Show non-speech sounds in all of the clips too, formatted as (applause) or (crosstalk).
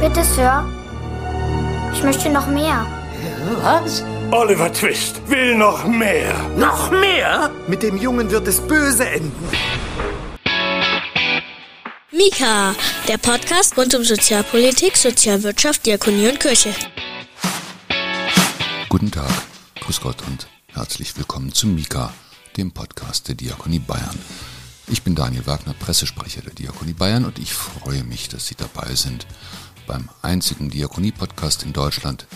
Bitte, Sir. Ich möchte noch mehr. Was? Oliver Twist will noch mehr. Noch mehr? Mit dem Jungen wird es böse enden. Mika, der Podcast rund um Sozialpolitik, Sozialwirtschaft, Diakonie und Kirche. Guten Tag, Grüß Gott und herzlich willkommen zu Mika, dem Podcast der Diakonie Bayern. Ich bin Daniel Wagner, Pressesprecher der Diakonie Bayern und ich freue mich, dass Sie dabei sind beim einzigen Diakonie-Podcast in Deutschland,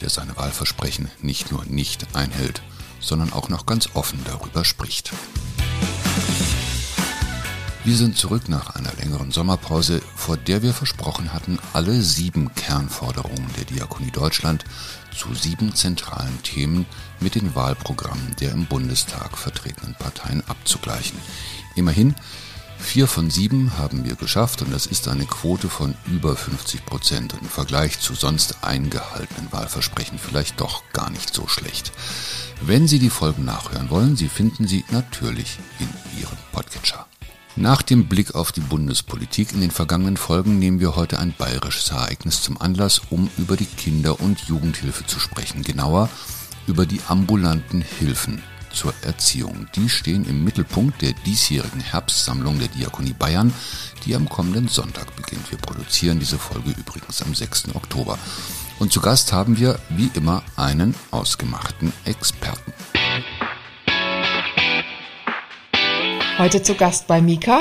der seine Wahlversprechen nicht nur nicht einhält, sondern auch noch ganz offen darüber spricht. Wir sind zurück nach einer längeren Sommerpause, vor der wir versprochen hatten, alle sieben Kernforderungen der Diakonie Deutschland zu sieben zentralen Themen mit den Wahlprogrammen der im Bundestag vertretenen Parteien abzugleichen. Immerhin Vier von sieben haben wir geschafft und das ist eine Quote von über 50 Prozent und im Vergleich zu sonst eingehaltenen Wahlversprechen vielleicht doch gar nicht so schlecht. Wenn Sie die Folgen nachhören wollen, Sie finden sie natürlich in Ihrem Podcatcher. Nach dem Blick auf die Bundespolitik in den vergangenen Folgen nehmen wir heute ein bayerisches Ereignis zum Anlass, um über die Kinder- und Jugendhilfe zu sprechen, genauer über die ambulanten Hilfen zur Erziehung. Die stehen im Mittelpunkt der diesjährigen Herbstsammlung der Diakonie Bayern, die am kommenden Sonntag beginnt. Wir produzieren diese Folge übrigens am 6. Oktober. Und zu Gast haben wir, wie immer, einen ausgemachten Experten. Heute zu Gast bei Mika.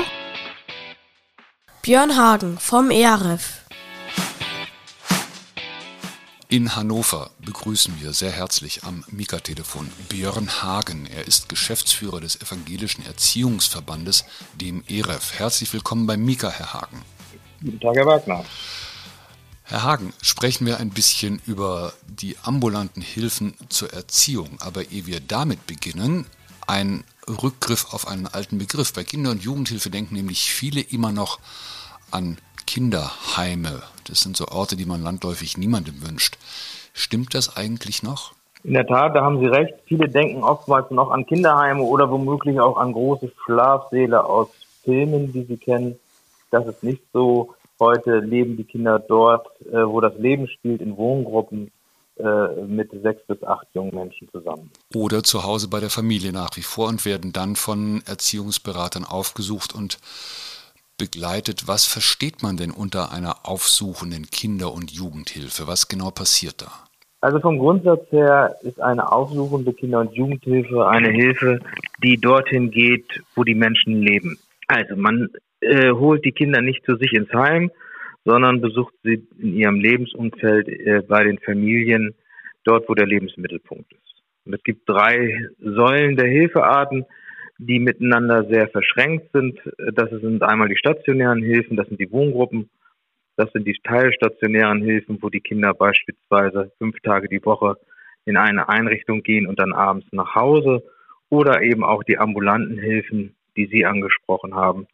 Björn Hagen vom ERF. In Hannover begrüßen wir sehr herzlich am Mika-Telefon Björn Hagen. Er ist Geschäftsführer des Evangelischen Erziehungsverbandes, dem EREF. Herzlich willkommen bei Mika, Herr Hagen. Guten Tag, Herr Wagner. Herr Hagen, sprechen wir ein bisschen über die ambulanten Hilfen zur Erziehung. Aber ehe wir damit beginnen, ein Rückgriff auf einen alten Begriff. Bei Kinder- und Jugendhilfe denken nämlich viele immer noch an Kinderheime. Das sind so Orte, die man landläufig niemandem wünscht. Stimmt das eigentlich noch? In der Tat, da haben Sie recht. Viele denken oftmals noch an Kinderheime oder womöglich auch an große Schlafsäle aus Filmen, die Sie kennen. Das ist nicht so. Heute leben die Kinder dort, äh, wo das Leben spielt, in Wohngruppen äh, mit sechs bis acht jungen Menschen zusammen. Oder zu Hause bei der Familie nach wie vor und werden dann von Erziehungsberatern aufgesucht und begleitet. Was versteht man denn unter einer aufsuchenden Kinder- und Jugendhilfe? Was genau passiert da? Also vom Grundsatz her ist eine aufsuchende Kinder- und Jugendhilfe eine Hilfe, die dorthin geht, wo die Menschen leben. Also man äh, holt die Kinder nicht zu sich ins Heim, sondern besucht sie in ihrem Lebensumfeld äh, bei den Familien, dort wo der Lebensmittelpunkt ist. Und es gibt drei Säulen der Hilfearten die miteinander sehr verschränkt sind. Das sind einmal die stationären Hilfen, das sind die Wohngruppen, das sind die teilstationären Hilfen, wo die Kinder beispielsweise fünf Tage die Woche in eine Einrichtung gehen und dann abends nach Hause oder eben auch die ambulanten Hilfen, die Sie angesprochen haben,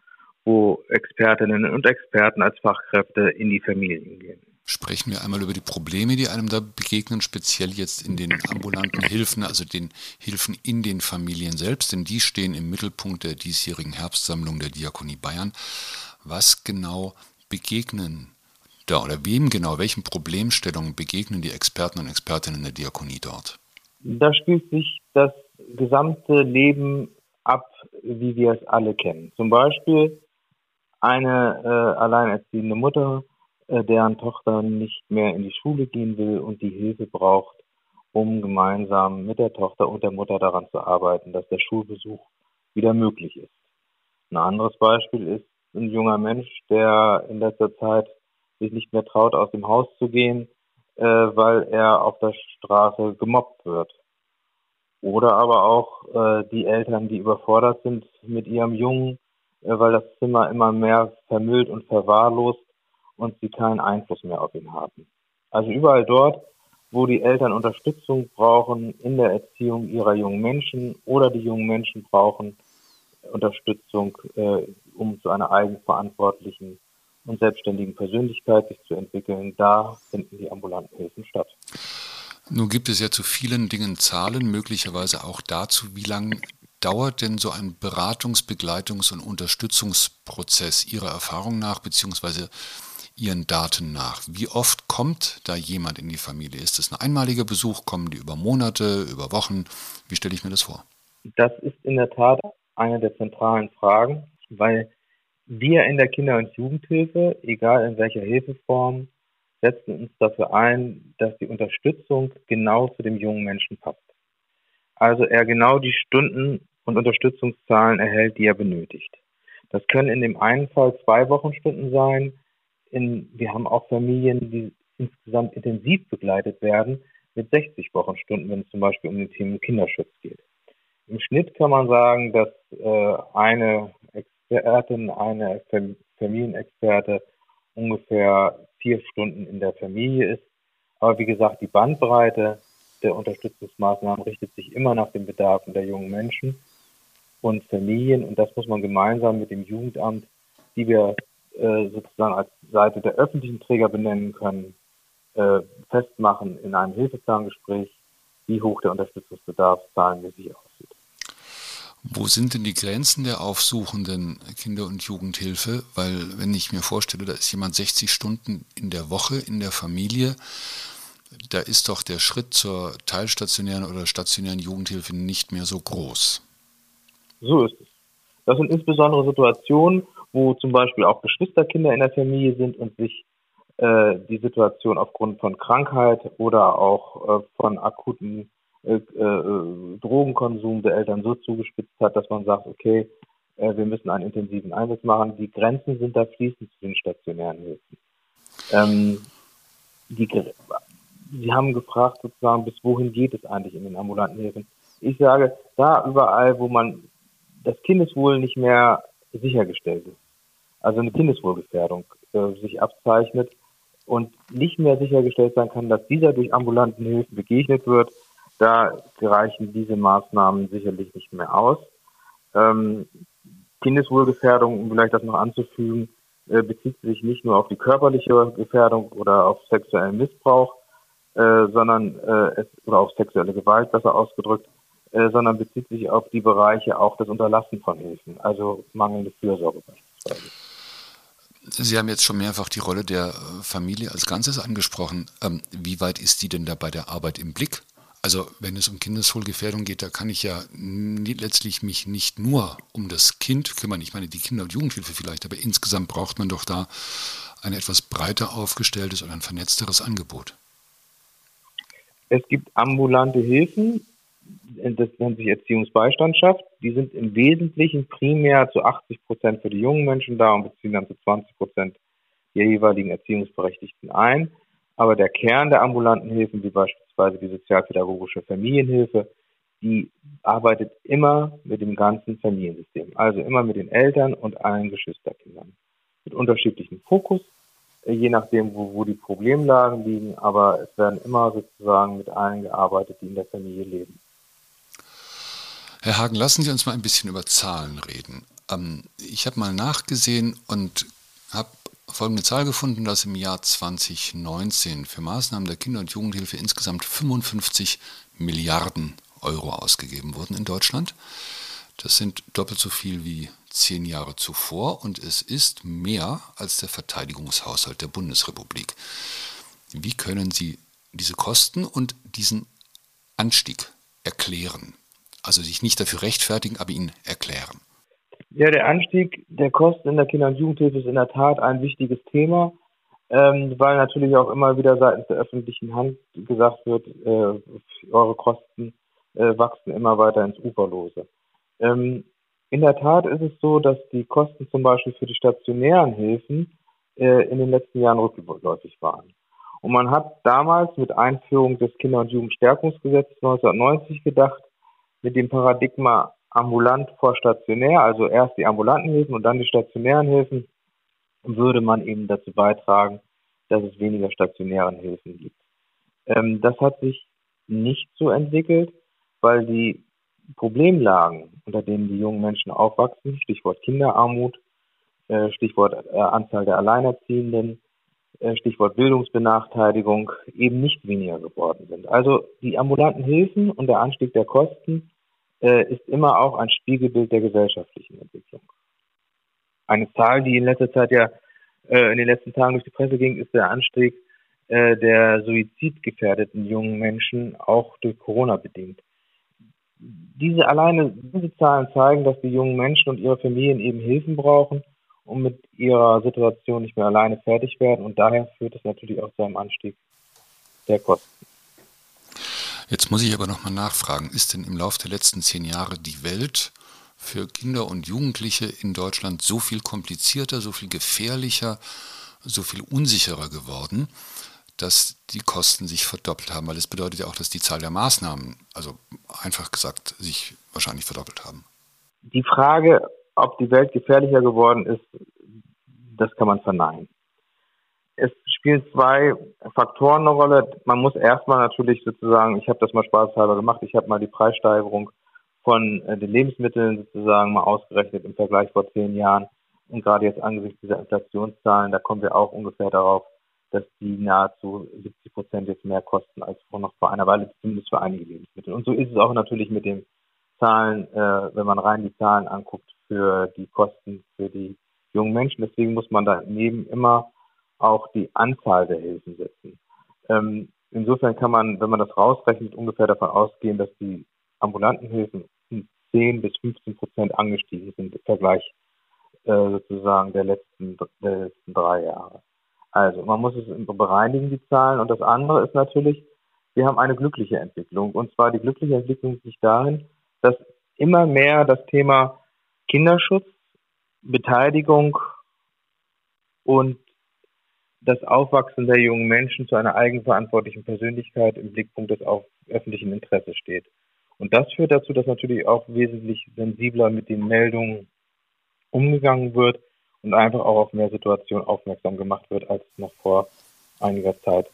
wo Expertinnen und Experten als Fachkräfte in die Familien gehen. Sprechen wir einmal über die Probleme, die einem da begegnen, speziell jetzt in den ambulanten Hilfen, also den Hilfen in den Familien selbst, denn die stehen im Mittelpunkt der diesjährigen Herbstsammlung der Diakonie Bayern. Was genau begegnen da oder wem genau, welchen Problemstellungen begegnen die Experten und Expertinnen der Diakonie dort? Da spielt sich das gesamte Leben ab, wie wir es alle kennen. Zum Beispiel eine äh, alleinerziehende Mutter, deren Tochter nicht mehr in die Schule gehen will und die Hilfe braucht, um gemeinsam mit der Tochter und der Mutter daran zu arbeiten, dass der Schulbesuch wieder möglich ist. Ein anderes Beispiel ist ein junger Mensch, der in letzter Zeit sich nicht mehr traut, aus dem Haus zu gehen, äh, weil er auf der Straße gemobbt wird. Oder aber auch äh, die Eltern, die überfordert sind mit ihrem Jungen, äh, weil das Zimmer immer mehr vermüllt und verwahrlost und sie keinen Einfluss mehr auf ihn haben. Also überall dort, wo die Eltern Unterstützung brauchen in der Erziehung ihrer jungen Menschen oder die jungen Menschen brauchen Unterstützung, äh, um zu einer eigenverantwortlichen und selbstständigen Persönlichkeit sich zu entwickeln, da finden die ambulanten Hilfen statt. Nun gibt es ja zu vielen Dingen Zahlen, möglicherweise auch dazu, wie lange dauert denn so ein Beratungs-, Begleitungs- und Unterstützungsprozess Ihrer Erfahrung nach, beziehungsweise Ihren Daten nach? Wie oft kommt da jemand in die Familie? Ist es ein einmaliger Besuch? Kommen die über Monate, über Wochen? Wie stelle ich mir das vor? Das ist in der Tat eine der zentralen Fragen, weil wir in der Kinder- und Jugendhilfe, egal in welcher Hilfeform, setzen uns dafür ein, dass die Unterstützung genau zu dem jungen Menschen passt. Also er genau die Stunden und Unterstützungszahlen erhält, die er benötigt. Das können in dem einen Fall zwei Wochenstunden sein. In, wir haben auch Familien, die insgesamt intensiv begleitet werden mit 60 Wochenstunden, wenn es zum Beispiel um den Thema Kinderschutz geht. Im Schnitt kann man sagen, dass äh, eine Expertin, eine Familienexperte ungefähr vier Stunden in der Familie ist. Aber wie gesagt, die Bandbreite der Unterstützungsmaßnahmen richtet sich immer nach den Bedarfen der jungen Menschen und Familien. Und das muss man gemeinsam mit dem Jugendamt, die wir äh, sozusagen als Seite der öffentlichen Träger benennen können, äh, festmachen in einem Hilfeplangespräch, wie hoch der Unterstützungsbedarf zahlenmäßig aussieht. Wo sind denn die Grenzen der aufsuchenden Kinder- und Jugendhilfe? Weil wenn ich mir vorstelle, da ist jemand 60 Stunden in der Woche in der Familie, da ist doch der Schritt zur teilstationären oder stationären Jugendhilfe nicht mehr so groß. So ist es. Das sind insbesondere Situationen, wo zum Beispiel auch Geschwisterkinder in der Familie sind und sich äh, die Situation aufgrund von Krankheit oder auch äh, von akuten äh, Drogenkonsum der Eltern so zugespitzt hat, dass man sagt, okay, wir müssen einen intensiven Einsatz machen. Die Grenzen sind da fließend zu den stationären Hilfen. Ähm, die, Sie haben gefragt sozusagen, bis wohin geht es eigentlich in den ambulanten Hilfen? Ich sage, da überall, wo man das Kindeswohl nicht mehr sichergestellt ist, also eine Kindeswohlgefährdung äh, sich abzeichnet und nicht mehr sichergestellt sein kann, dass dieser durch ambulanten Hilfen begegnet wird, da reichen diese Maßnahmen sicherlich nicht mehr aus. Ähm, Kindeswohlgefährdung, um vielleicht das noch anzufügen, äh, bezieht sich nicht nur auf die körperliche Gefährdung oder auf sexuellen Missbrauch, äh, sondern äh, es, oder auf sexuelle Gewalt besser ausgedrückt, äh, sondern bezieht sich auf die Bereiche auch des Unterlassen von Hilfen, also mangelnde Fürsorge beispielsweise. Sie haben jetzt schon mehrfach die Rolle der Familie als Ganzes angesprochen. Ähm, wie weit ist die denn da bei der Arbeit im Blick? Also wenn es um Kindeswohlgefährdung geht, da kann ich ja letztlich mich nicht nur um das Kind kümmern. Ich meine, die Kinder- und Jugendhilfe vielleicht, aber insgesamt braucht man doch da ein etwas breiter aufgestelltes und ein vernetzteres Angebot. Es gibt ambulante Hilfen, das nennt sich Erziehungsbeistandschaft. Die sind im Wesentlichen primär zu 80 Prozent für die jungen Menschen da und beziehen dann zu 20 Prozent die jeweiligen Erziehungsberechtigten ein. Aber der Kern der ambulanten Hilfen, wie beispielsweise die sozialpädagogische Familienhilfe, die arbeitet immer mit dem ganzen Familiensystem. Also immer mit den Eltern und allen Geschwisterkindern. Mit unterschiedlichem Fokus, äh, je nachdem, wo, wo die Problemlagen liegen. Aber es werden immer sozusagen mit allen gearbeitet, die in der Familie leben. Herr Hagen, lassen Sie uns mal ein bisschen über Zahlen reden. Ähm, ich habe mal nachgesehen und habe folgende Zahl gefunden, dass im Jahr 2019 für Maßnahmen der Kinder- und Jugendhilfe insgesamt 55 Milliarden Euro ausgegeben wurden in Deutschland. Das sind doppelt so viel wie zehn Jahre zuvor und es ist mehr als der Verteidigungshaushalt der Bundesrepublik. Wie können Sie diese Kosten und diesen Anstieg erklären? Also sich nicht dafür rechtfertigen, aber ihn erklären. Ja, der Anstieg der Kosten in der Kinder- und Jugendhilfe ist in der Tat ein wichtiges Thema, ähm, weil natürlich auch immer wieder seitens der öffentlichen Hand gesagt wird, äh, eure Kosten äh, wachsen immer weiter ins Uferlose. Ähm, in der Tat ist es so, dass die Kosten zum Beispiel für die stationären Hilfen äh, in den letzten Jahren rückläufig waren. Und man hat damals mit Einführung des Kinder- und Jugendstärkungsgesetzes 1990 gedacht, mit dem Paradigma ambulant vor stationär, also erst die ambulanten Hilfen und dann die stationären Hilfen, würde man eben dazu beitragen, dass es weniger stationären Hilfen gibt. Ähm, das hat sich nicht so entwickelt, weil die Problemlagen, unter denen die jungen Menschen aufwachsen, Stichwort Kinderarmut, äh, Stichwort äh, Anzahl der Alleinerziehenden, äh, Stichwort Bildungsbenachteiligung, eben nicht weniger geworden sind. Also die ambulanten Hilfen und der Anstieg der Kosten äh, ist immer auch ein Spiegelbild der gesellschaftlichen Entwicklung. Eine Zahl, die in letzter Zeit ja äh, in den letzten Tagen durch die Presse ging, ist der Anstieg äh, der suizidgefährdeten jungen Menschen auch durch Corona bedingt. Diese alleine, diese Zahlen zeigen, dass die jungen Menschen und ihre Familien eben Hilfen brauchen und mit ihrer Situation nicht mehr alleine fertig werden. Und daher führt es natürlich auch zu einem Anstieg der Kosten. Jetzt muss ich aber nochmal nachfragen, ist denn im Laufe der letzten zehn Jahre die Welt für Kinder und Jugendliche in Deutschland so viel komplizierter, so viel gefährlicher, so viel unsicherer geworden, dass die Kosten sich verdoppelt haben? Weil es bedeutet ja auch, dass die Zahl der Maßnahmen, also einfach gesagt, sich wahrscheinlich verdoppelt haben. Die Frage, ob die Welt gefährlicher geworden ist, das kann man verneinen. Es spielen zwei Faktoren eine Rolle. Man muss erstmal natürlich sozusagen, ich habe das mal spaßhalber gemacht, ich habe mal die Preissteigerung von äh, den Lebensmitteln sozusagen mal ausgerechnet im Vergleich vor zehn Jahren. Und gerade jetzt angesichts dieser Inflationszahlen, da kommen wir auch ungefähr darauf, dass die nahezu 70 Prozent jetzt mehr kosten als vor noch vor einer Weile, zumindest für einige Lebensmittel. Und so ist es auch natürlich mit den Zahlen, äh, wenn man rein die Zahlen anguckt für die Kosten für die jungen Menschen. Deswegen muss man daneben immer auch die Anzahl der Hilfen setzen. Ähm, insofern kann man, wenn man das rausrechnet, ungefähr davon ausgehen, dass die ambulanten Hilfen um 10 bis 15 Prozent angestiegen sind im Vergleich äh, sozusagen der letzten, der letzten drei Jahre. Also man muss es bereinigen, die Zahlen. Und das andere ist natürlich, wir haben eine glückliche Entwicklung. Und zwar die glückliche Entwicklung liegt darin, dass immer mehr das Thema Kinderschutz, Beteiligung und das Aufwachsen der jungen Menschen zu einer eigenverantwortlichen Persönlichkeit im Blickpunkt des öffentlichen Interesses steht. Und das führt dazu, dass natürlich auch wesentlich sensibler mit den Meldungen umgegangen wird und einfach auch auf mehr Situationen aufmerksam gemacht wird, als noch vor einiger Zeit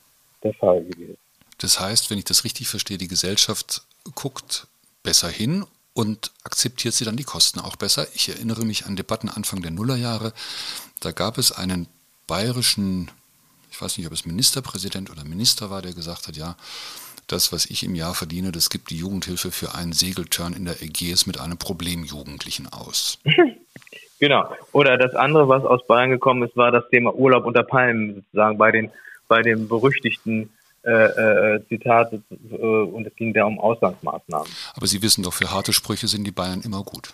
der Fall gewesen. Das heißt, wenn ich das richtig verstehe, die Gesellschaft guckt besser hin und akzeptiert sie dann die Kosten auch besser. Ich erinnere mich an Debatten Anfang der Nullerjahre. Da gab es einen bayerischen ich weiß nicht, ob es Ministerpräsident oder Minister war, der gesagt hat, ja, das, was ich im Jahr verdiene, das gibt die Jugendhilfe für einen Segelturn in der Ägäis mit einem Problemjugendlichen aus. (laughs) Genau. Oder das andere, was aus Bayern gekommen ist, war das Thema Urlaub unter Palmen, sozusagen bei den, bei dem berüchtigten äh, äh, Zitat äh, und es ging da um Auslandsmaßnahmen. Aber Sie wissen doch, für harte Sprüche sind die Bayern immer gut.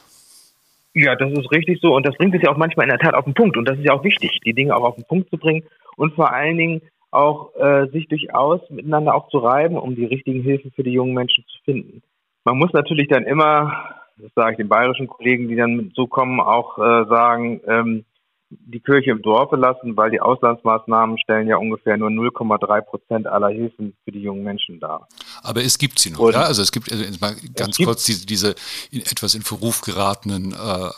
Ja, das ist richtig so und das bringt es ja auch manchmal in der Tat auf den Punkt und das ist ja auch wichtig, die Dinge auch auf den Punkt zu bringen und vor allen Dingen auch äh, sich durchaus miteinander auch zu reiben, um die richtigen Hilfen für die jungen Menschen zu finden. Man muss natürlich dann immer, das sage ich den bayerischen Kollegen, die dann so kommen, auch äh, sagen, ähm, die Kirche im Dorfe lassen, weil die Auslandsmaßnahmen stellen ja ungefähr nur 0,3 Prozent aller Hilfen für die jungen Menschen dar. Aber es gibt sie noch, Und ja? Also es gibt also mal ganz kurz diese, diese in etwas in Verruf geratenen äh,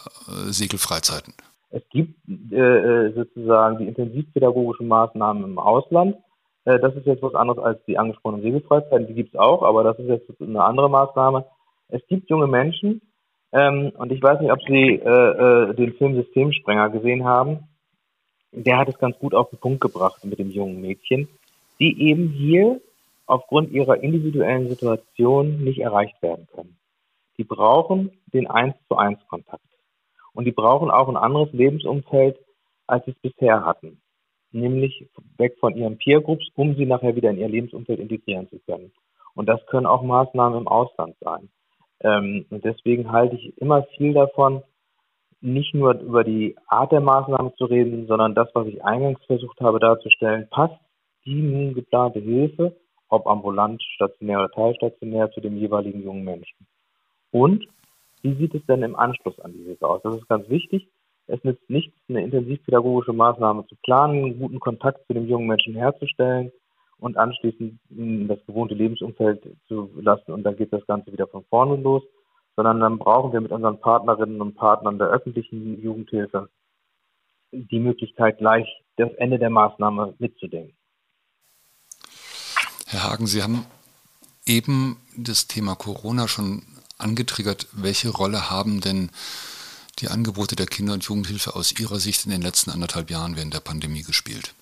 Segelfreizeiten. Es gibt äh, äh, sozusagen die intensivpädagogischen Maßnahmen im Ausland. Äh, das ist jetzt was anderes als die angesprochenen Segelfreizeiten. Die gibt es auch, aber das ist jetzt eine andere Maßnahme. Es gibt junge Menschen, ähm, und ich weiß nicht, ob Sie äh, äh, den Film Systemsprenger gesehen haben. Der hat es ganz gut auf den Punkt gebracht mit dem jungen Mädchen, die eben hier aufgrund ihrer individuellen Situation nicht erreicht werden können. Die brauchen den Eins zu eins Kontakt. Und die brauchen auch ein anderes Lebensumfeld, als sie es bisher hatten. Nämlich weg von ihren Peer Groups, um sie nachher wieder in ihr Lebensumfeld integrieren zu können. Und das können auch Maßnahmen im Ausland sein. Ähm, und deswegen halte ich immer viel davon, nicht nur über die Art der Maßnahmen zu reden, sondern das, was ich eingangs versucht habe darzustellen, passt die nun geplante Hilfe, ob ambulant, stationär oder teilstationär, zu dem jeweiligen jungen Menschen. Und wie sieht es denn im Anschluss an die Hilfe aus? Das ist ganz wichtig. Es nützt nichts, eine intensivpädagogische Maßnahme zu planen, einen guten Kontakt zu dem jungen Menschen herzustellen und anschließend das gewohnte Lebensumfeld zu lassen und dann geht das Ganze wieder von vorne los, sondern dann brauchen wir mit unseren Partnerinnen und Partnern der öffentlichen Jugendhilfe die Möglichkeit, gleich das Ende der Maßnahme mitzudenken. Herr Hagen, Sie haben eben das Thema Corona schon angetriggert. Welche Rolle haben denn die Angebote der Kinder- und Jugendhilfe aus Ihrer Sicht in den letzten anderthalb Jahren während der Pandemie gespielt?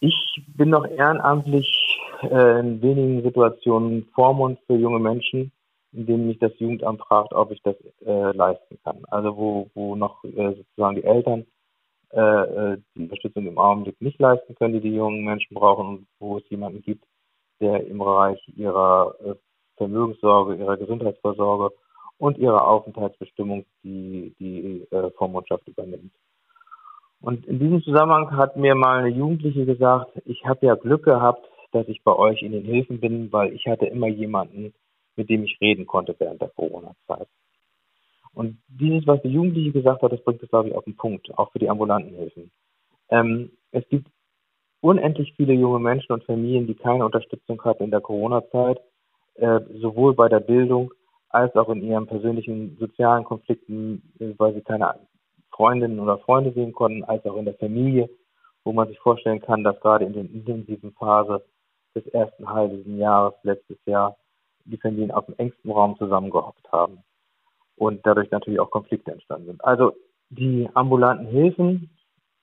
Ich bin noch ehrenamtlich äh, in wenigen Situationen Vormund für junge Menschen, in denen mich das Jugendamt fragt, ob ich das äh, leisten kann. Also wo, wo noch äh, sozusagen die Eltern äh, äh, die Unterstützung im Augenblick nicht leisten können, die die jungen Menschen brauchen und wo es jemanden gibt, der im Bereich ihrer äh, Vermögenssorge, ihrer Gesundheitsvorsorge und ihrer Aufenthaltsbestimmung die, die Vormundschaft übernimmt. Und in diesem Zusammenhang hat mir mal eine Jugendliche gesagt, ich habe ja Glück gehabt, dass ich bei euch in den Hilfen bin, weil ich hatte immer jemanden, mit dem ich reden konnte während der Corona-Zeit. Und dieses, was die Jugendliche gesagt hat, das bringt es, glaube ich, auf den Punkt, auch für die ambulanten Hilfen. Ähm, es gibt unendlich viele junge Menschen und Familien, die keine Unterstützung hatten in der Corona-Zeit, äh, sowohl bei der Bildung als auch in ihren persönlichen sozialen Konflikten, äh, weil sie keine Freundinnen oder Freunde sehen konnten, als auch in der Familie, wo man sich vorstellen kann, dass gerade in der intensiven Phase des ersten halben Jahres letztes Jahr die Familien auf dem engsten Raum zusammengehockt haben und dadurch natürlich auch Konflikte entstanden sind. Also die ambulanten Hilfen,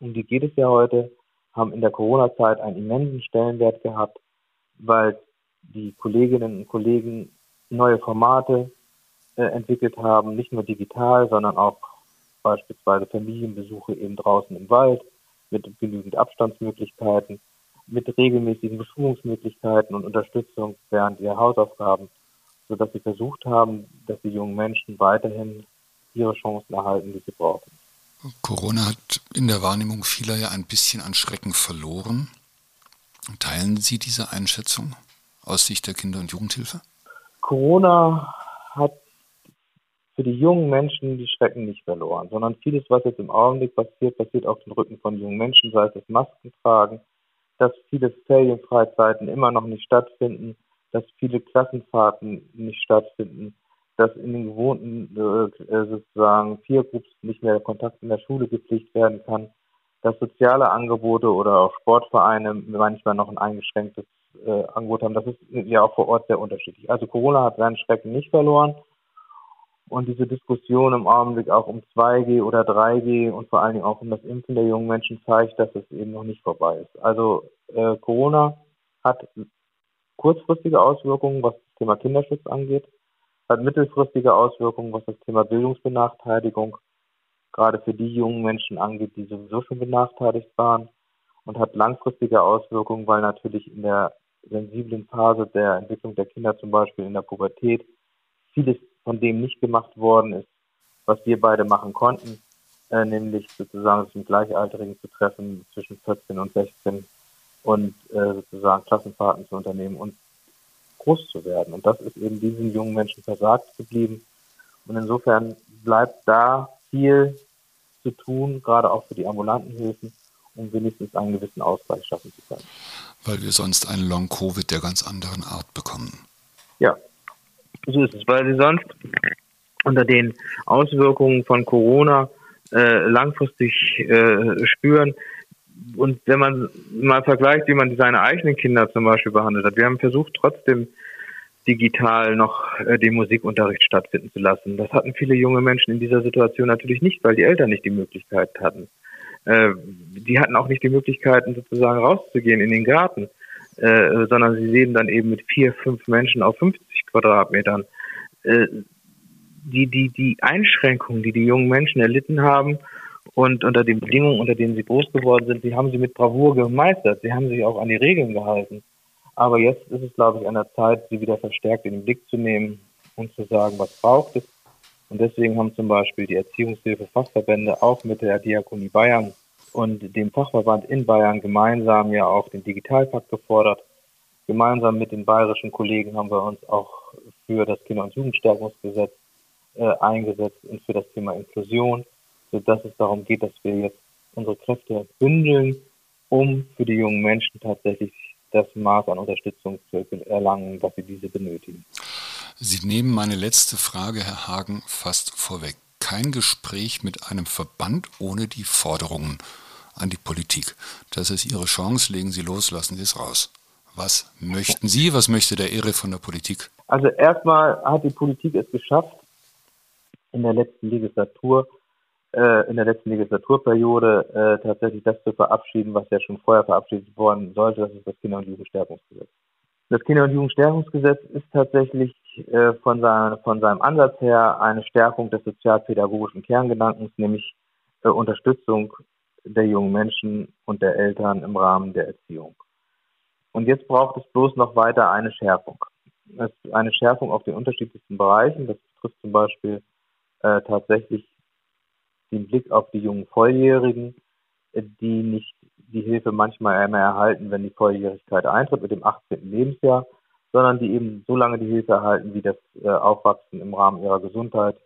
um die geht es ja heute, haben in der Corona-Zeit einen immensen Stellenwert gehabt, weil die Kolleginnen und Kollegen neue Formate äh, entwickelt haben, nicht nur digital, sondern auch beispielsweise Familienbesuche eben draußen im Wald mit genügend Abstandsmöglichkeiten, mit regelmäßigen Beschulungsmöglichkeiten und Unterstützung während ihrer Hausaufgaben sodass sie versucht haben, dass die jungen Menschen weiterhin ihre Chancen erhalten, die sie brauchen. Corona hat in der Wahrnehmung vieler ja ein bisschen an Schrecken verloren. Teilen Sie diese Einschätzung aus Sicht der Kinder- und Jugendhilfe? Corona hat für die jungen Menschen die Schrecken nicht verloren, sondern vieles, was jetzt im Augenblick passiert, passiert auf den Rücken von jungen Menschen, sei es das Maskentragen, dass viele Ferienfreizeiten immer noch nicht stattfinden, dass viele Klassenfahrten nicht stattfinden, dass in den gewohnten äh, sozusagen Peer Groups nicht mehr Kontakt in der Schule gepflegt werden kann, dass soziale Angebote oder auch Sportvereine manchmal noch ein eingeschränktes äh, Angebot haben. Das ist ja auch vor Ort sehr unterschiedlich. Also Corona hat seinen Schrecken nicht verloren. Und diese Diskussion im Augenblick auch um 2G oder 3G und vor allen Dingen auch um das Impfen der jungen Menschen zeigt, dass es eben noch nicht vorbei ist. Also äh, Corona hat kurzfristige Auswirkungen, was das Thema Kinderschutz angeht, hat mittelfristige Auswirkungen, was das Thema Bildungsbenachteiligung gerade für die jungen Menschen angeht, die sowieso schon benachteiligt waren und hat langfristige Auswirkungen, weil natürlich in der sensiblen Phase der Entwicklung der Kinder, zum Beispiel in der Pubertät, vieles von dem nicht gemacht worden ist, was wir beide machen konnten, äh, nämlich sozusagen sich mit Gleichaltrigen zu treffen zwischen 14 und 16 und äh, sozusagen Klassenfahrten zu unternehmen und groß zu werden. Und das ist eben diesen jungen Menschen versagt geblieben. Und insofern bleibt da viel zu tun, gerade auch für die ambulanten Hilfen, um wenigstens einen gewissen Ausgleich schaffen zu können. Weil wir sonst einen Long-Covid der ganz anderen Art bekommen. Ja, so ist es, weil wir sonst unter den Auswirkungen von Corona äh, langfristig äh, spüren, und wenn man mal vergleicht, wie man seine eigenen Kinder zum Beispiel behandelt hat, wir haben versucht, trotzdem digital noch äh, den Musikunterricht stattfinden zu lassen. Das hatten viele junge Menschen in dieser Situation natürlich nicht, weil die Eltern nicht die Möglichkeit hatten. Äh, die hatten auch nicht die Möglichkeiten, sozusagen rauszugehen in den Garten, äh, sondern sie sehen dann eben mit vier, fünf Menschen auf 50 Quadratmetern. Äh, die, die, die Einschränkungen, die die jungen Menschen erlitten haben und unter den Bedingungen, unter denen sie groß geworden sind, die haben sie mit Bravour gemeistert. Sie haben sich auch an die Regeln gehalten. Aber jetzt ist es, glaube ich, an der Zeit, sie wieder verstärkt in den Blick zu nehmen und zu sagen, was braucht es. Und deswegen haben zum Beispiel die Erziehungshilfe-Fachverbände auch mit der Diakonie Bayern und dem Fachverband in Bayern gemeinsam ja auch den Digitalpakt gefordert. Gemeinsam mit den bayerischen Kollegen haben wir uns auch für das Kinder- und Jugendstärkungsgesetz äh, eingesetzt und für das Thema Inklusion sodass es darum geht, dass wir jetzt unsere Kräfte bündeln, um für die jungen Menschen tatsächlich das Maß an Unterstützung zu erlangen, was sie diese benötigen. Sie nehmen meine letzte Frage, Herr Hagen, fast vorweg. Kein Gespräch mit einem Verband ohne die Forderungen an die Politik. Das ist Ihre Chance, legen Sie los, lassen Sie es raus. Was möchten Sie, was möchte der Ehre von der Politik? Also erstmal hat die Politik es geschafft, in der letzten Legislatur äh, in der letzten Legislaturperiode äh, tatsächlich das zu verabschieden, was ja schon vorher verabschiedet worden sollte, das ist das Kinder- und Jugendstärkungsgesetz. Das Kinder- und Jugendstärkungsgesetz ist tatsächlich äh, von, seinem, von seinem Ansatz her eine Stärkung des sozialpädagogischen Kerngedankens, nämlich äh, Unterstützung der jungen Menschen und der Eltern im Rahmen der Erziehung. Und jetzt braucht es bloß noch weiter eine Schärfung. Eine Schärfung auf den unterschiedlichsten Bereichen. Das betrifft zum Beispiel äh, tatsächlich den Blick auf die jungen Volljährigen, äh, die nicht die Hilfe manchmal mehr erhalten, wenn die Volljährigkeit eintritt mit dem 18. Lebensjahr, sondern die eben so lange die Hilfe erhalten, wie das äh, Aufwachsen im Rahmen ihrer Gesundheit,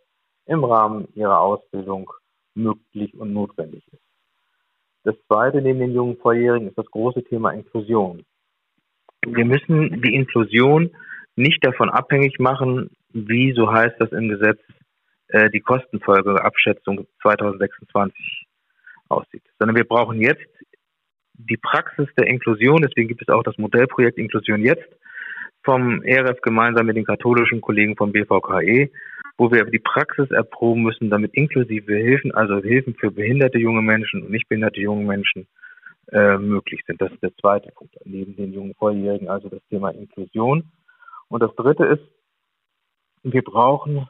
im Rahmen ihrer Ausbildung möglich und notwendig ist. Das zweite neben den jungen Volljährigen ist das große Thema Inklusion. Wir müssen die Inklusion nicht davon abhängig machen, wie, so heißt das im Gesetz, äh, die Kostenfolgeabschätzung 2026 aussieht, sondern wir brauchen jetzt die Praxis der Inklusion, deswegen gibt es auch das Modellprojekt Inklusion jetzt vom ERF gemeinsam mit den katholischen Kollegen vom BVKE, wo wir die Praxis erproben müssen, damit inklusive Hilfen, also Hilfen für behinderte junge Menschen und nicht behinderte junge Menschen äh, möglich sind. Das ist der zweite Punkt, neben den jungen Volljährigen, also das Thema Inklusion. Und das dritte ist, wir brauchen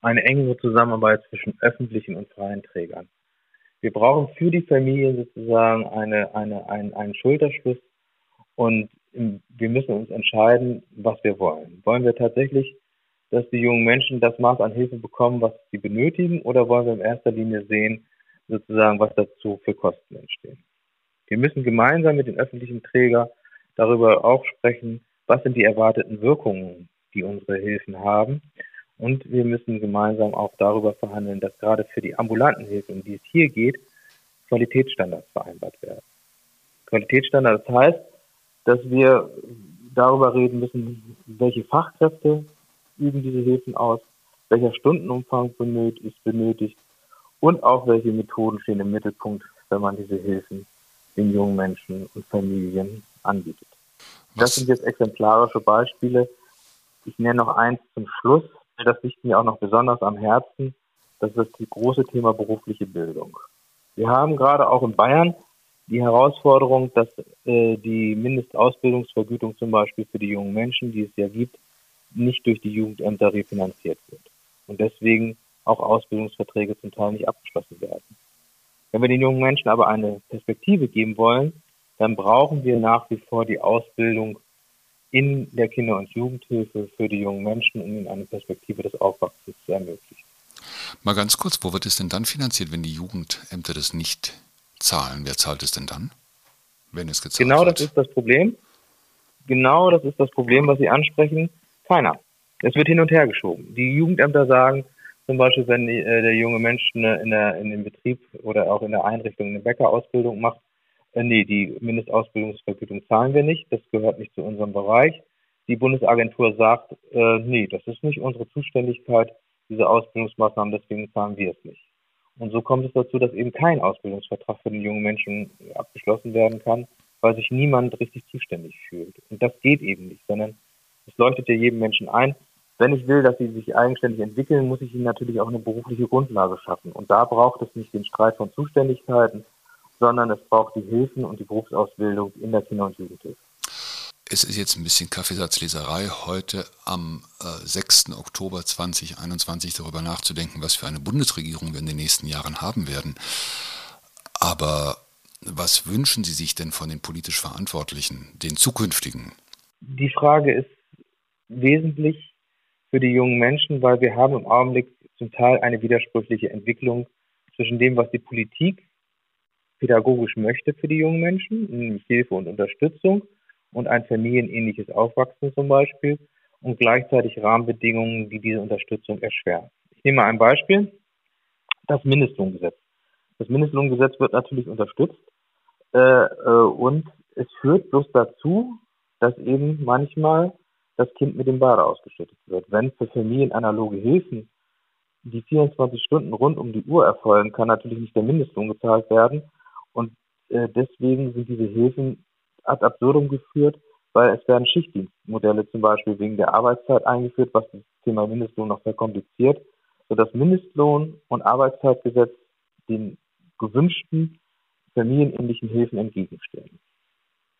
eine engere Zusammenarbeit zwischen öffentlichen und freien Trägern. Wir brauchen für die Familien sozusagen eine, eine, ein, einen Schulterschluss und wir müssen uns entscheiden, was wir wollen. Wollen wir tatsächlich, dass die jungen Menschen das Maß an Hilfe bekommen, was sie benötigen, oder wollen wir in erster Linie sehen, sozusagen, was dazu für Kosten entstehen? Wir müssen gemeinsam mit den öffentlichen Trägern darüber auch sprechen, was sind die erwarteten Wirkungen, die unsere Hilfen haben. Und wir müssen gemeinsam auch darüber verhandeln, dass gerade für die ambulanten Hilfen, um die es hier geht, Qualitätsstandards vereinbart werden. Qualitätsstandards heißt, dass wir darüber reden müssen, welche Fachkräfte üben diese Hilfen aus, welcher Stundenumfang ist benötigt und auch welche Methoden stehen im Mittelpunkt, wenn man diese Hilfen den jungen Menschen und Familien anbietet. Das sind jetzt exemplarische Beispiele. Ich nenne noch eins zum Schluss, das liegt mir auch noch besonders am Herzen. Das ist das große Thema berufliche Bildung. Wir haben gerade auch in Bayern die Herausforderung, dass äh, die Mindestausbildungsvergütung zum Beispiel für die jungen Menschen, die es ja gibt, nicht durch die Jugendämter refinanziert wird. Und deswegen auch Ausbildungsverträge zum Teil nicht abgeschlossen werden. Wenn wir den jungen Menschen aber eine Perspektive geben wollen, dann brauchen wir nach wie vor die Ausbildung in der Kinder- und Jugendhilfe für die jungen Menschen, um ihnen eine Perspektive des Aufwachsens zu ermöglichen. Mal ganz kurz, wo wird es denn dann finanziert, wenn die Jugendämter das nicht zahlen? Wer zahlt es denn dann, wenn es gezahlt genau wird? Genau das ist das Problem. Genau das ist das Problem, was Sie ansprechen. Keiner. Es wird hin und her geschoben. Die Jugendämter sagen, zum Beispiel, wenn die, äh, der junge Mensch in, der, in dem Betrieb oder auch in der Einrichtung eine Bäckerausbildung macht, äh, nee, die Mindestausbildungsvergütung zahlen wir nicht, das gehört nicht zu unserem Bereich. Die Bundesagentur sagt, äh, nee, das ist nicht unsere Zuständigkeit, diese Ausbildungsmaßnahmen, deswegen zahlen wir es nicht. Und so kommt es dazu, dass eben kein Ausbildungsvertrag für den jungen Menschen abgeschlossen werden kann, weil sich niemand richtig zuständig fühlt. Und das geht eben nicht, sondern es leuchtet ja jedem Menschen ein, wenn ich will, dass sie sich eigenständig entwickeln, muss ich ihnen natürlich auch eine berufliche Grundlage schaffen. Und da braucht es nicht den Streit von Zuständigkeiten, sondern es braucht die Hilfen und die Berufsausbildung in der Kinder- und Jugendhilfe. Es ist jetzt ein bisschen Kaffeesatzleserei, heute am äh, 6. Oktober 2021 darüber nachzudenken, was für eine Bundesregierung wir in den nächsten Jahren haben werden. Aber was wünschen Sie sich denn von den politisch Verantwortlichen, den zukünftigen? Die Frage ist wesentlich, für die jungen Menschen, weil wir haben im Augenblick zum Teil eine widersprüchliche Entwicklung zwischen dem, was die Politik pädagogisch möchte für die jungen Menschen, nämlich Hilfe und Unterstützung und ein familienähnliches Aufwachsen zum Beispiel und gleichzeitig Rahmenbedingungen, die diese Unterstützung erschweren. Ich nehme mal ein Beispiel, das Mindestlohngesetz. Das Mindestlohngesetz wird natürlich unterstützt äh, äh, und es führt bloß dazu, dass eben manchmal das Kind mit dem Bade ausgestattet wird. Wenn für Familien analoge Hilfen die 24 Stunden rund um die Uhr erfolgen, kann natürlich nicht der Mindestlohn gezahlt werden. Und äh, deswegen sind diese Hilfen ad absurdum geführt, weil es werden Schichtdienstmodelle zum Beispiel wegen der Arbeitszeit eingeführt, was das Thema Mindestlohn noch verkompliziert, sodass Mindestlohn und Arbeitszeitgesetz den gewünschten familienähnlichen Hilfen entgegenstehen.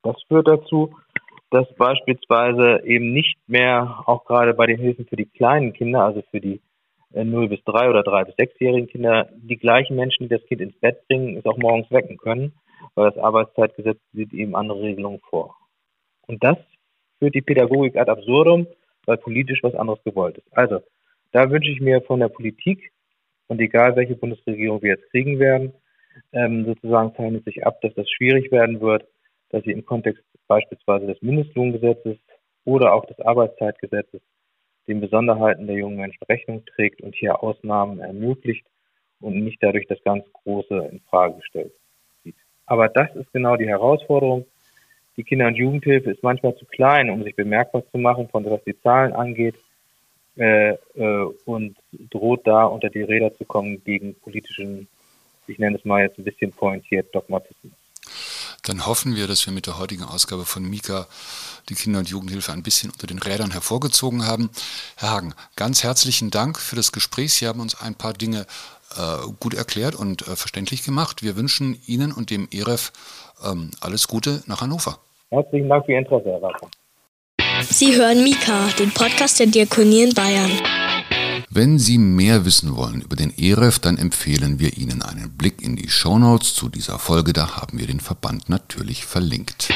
Das führt dazu, dass beispielsweise eben nicht mehr, auch gerade bei den Hilfen für die kleinen Kinder, also für die 0 bis 3 oder 3 bis 6-jährigen Kinder die gleichen Menschen, die das Kind ins Bett bringen, es auch morgens wecken können, weil das Arbeitszeitgesetz sieht eben andere Regelungen vor. Und das führt die Pädagogik ad absurdum, weil politisch was anderes gewollt ist. Also, da wünsche ich mir von der Politik, und egal welche Bundesregierung wir jetzt kriegen werden, ähm, sozusagen zeichnet sich ab, dass das schwierig werden wird, dass sie im Kontext beispielsweise des Mindestlohngesetzes oder auch des Arbeitszeitgesetzes den Besonderheiten der jungen Menschen Rechnung trägt und hier Ausnahmen ermöglicht und nicht dadurch das ganz Große in Frage sieht. Aber das ist genau die Herausforderung. Die Kinder- und Jugendhilfe ist manchmal zu klein, um sich bemerkbar zu machen, von was die Zahlen angeht, äh, äh, und droht da unter die Räder zu kommen gegen politischen, ich nenne es mal jetzt ein bisschen pointiert, Dogmatismus dann hoffen wir, dass wir mit der heutigen Ausgabe von Mika die Kinder- und Jugendhilfe ein bisschen unter den Rädern hervorgezogen haben. Herr Hagen, ganz herzlichen Dank für das Gespräch. Sie haben uns ein paar Dinge äh, gut erklärt und äh, verständlich gemacht. Wir wünschen Ihnen und dem EREF ähm, alles Gute nach Hannover. Herzlichen Dank für Ihr Interesse, Herr Rafa. Sie hören Mika, den Podcast der Diakonie in Bayern. Wenn Sie mehr wissen wollen über den EREF, dann empfehlen wir Ihnen einen Blick in die Shownotes zu dieser Folge, da haben wir den Verband natürlich verlinkt.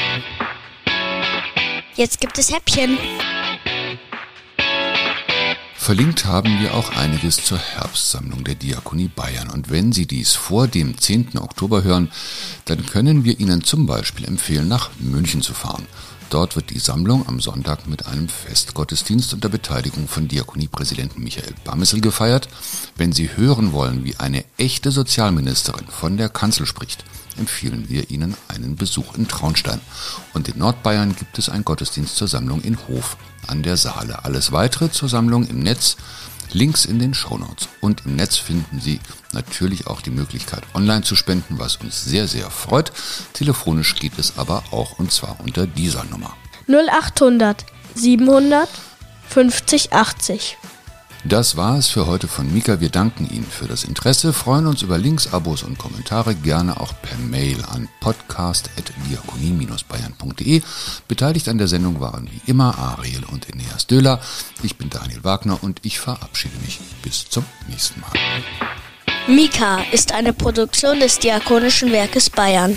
Jetzt gibt es Häppchen. Verlinkt haben wir auch einiges zur Herbstsammlung der Diakonie Bayern. Und wenn Sie dies vor dem 10. Oktober hören, dann können wir Ihnen zum Beispiel empfehlen, nach München zu fahren. Dort wird die Sammlung am Sonntag mit einem Festgottesdienst unter Beteiligung von Diakoniepräsidenten Michael Bamissel gefeiert. Wenn Sie hören wollen, wie eine echte Sozialministerin von der Kanzel spricht, empfehlen wir Ihnen einen Besuch in Traunstein. Und in Nordbayern gibt es einen Gottesdienst zur Sammlung in Hof an der Saale. Alles weitere zur Sammlung im Netz Links in den Shownotes. Und im Netz finden Sie natürlich auch die Möglichkeit, online zu spenden, was uns sehr, sehr freut. Telefonisch geht es aber auch und zwar unter dieser Nummer. 0800 700 50 80. Das war es für heute von Mika. Wir danken Ihnen für das Interesse, freuen uns über Links, Abos und Kommentare, gerne auch per Mail an podcast.diakonie-bayern.de. Beteiligt an der Sendung waren wie immer Ariel und Eneas Döhler. Ich bin Daniel Wagner und ich verabschiede mich. Bis zum nächsten Mal. Mika ist eine Produktion des Diakonischen Werkes Bayern.